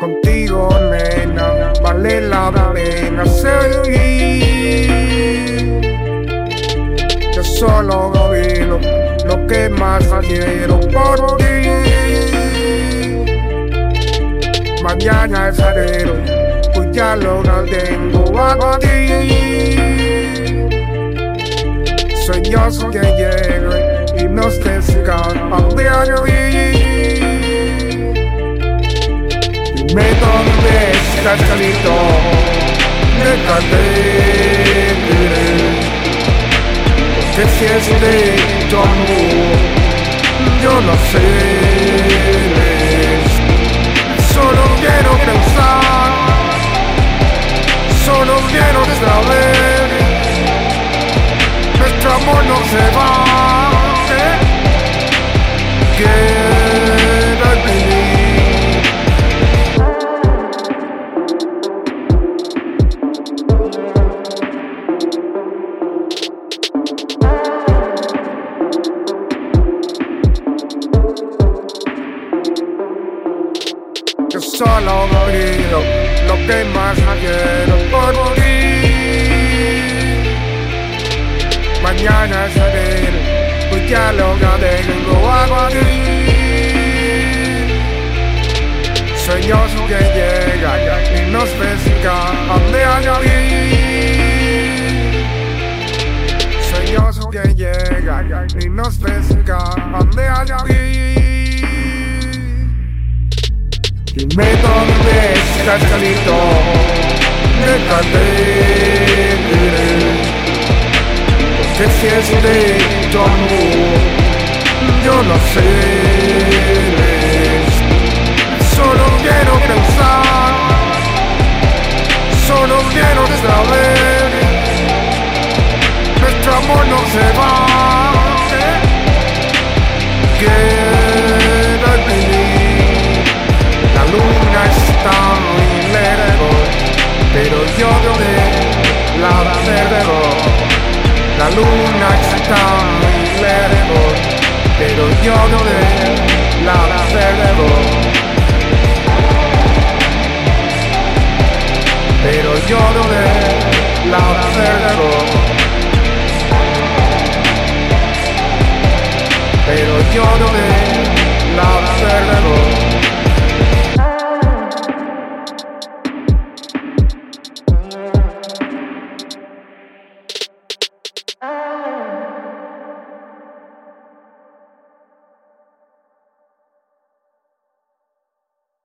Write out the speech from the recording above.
contigo, nena, vale la pena seguir. Yo solo vivo lo que más quiero por ti. Mañana es enero, pues ya lo tengo a ti. Sueños que lleguen y nos descargan de Dime estás, Calito, déjate Que si es de tu amor, yo no sé Solo quiero pensar, solo quiero saber Nuestro amor no se va Yo solo quiero lo que más quiero por ti. Mañana enero, pues ya lo tengo a ti. Sueños que llegan y nos pescan de añadir. Y nos pescan de añadir. Dime dónde estás, Calito, déjate Que si es de tu amor, yo no sé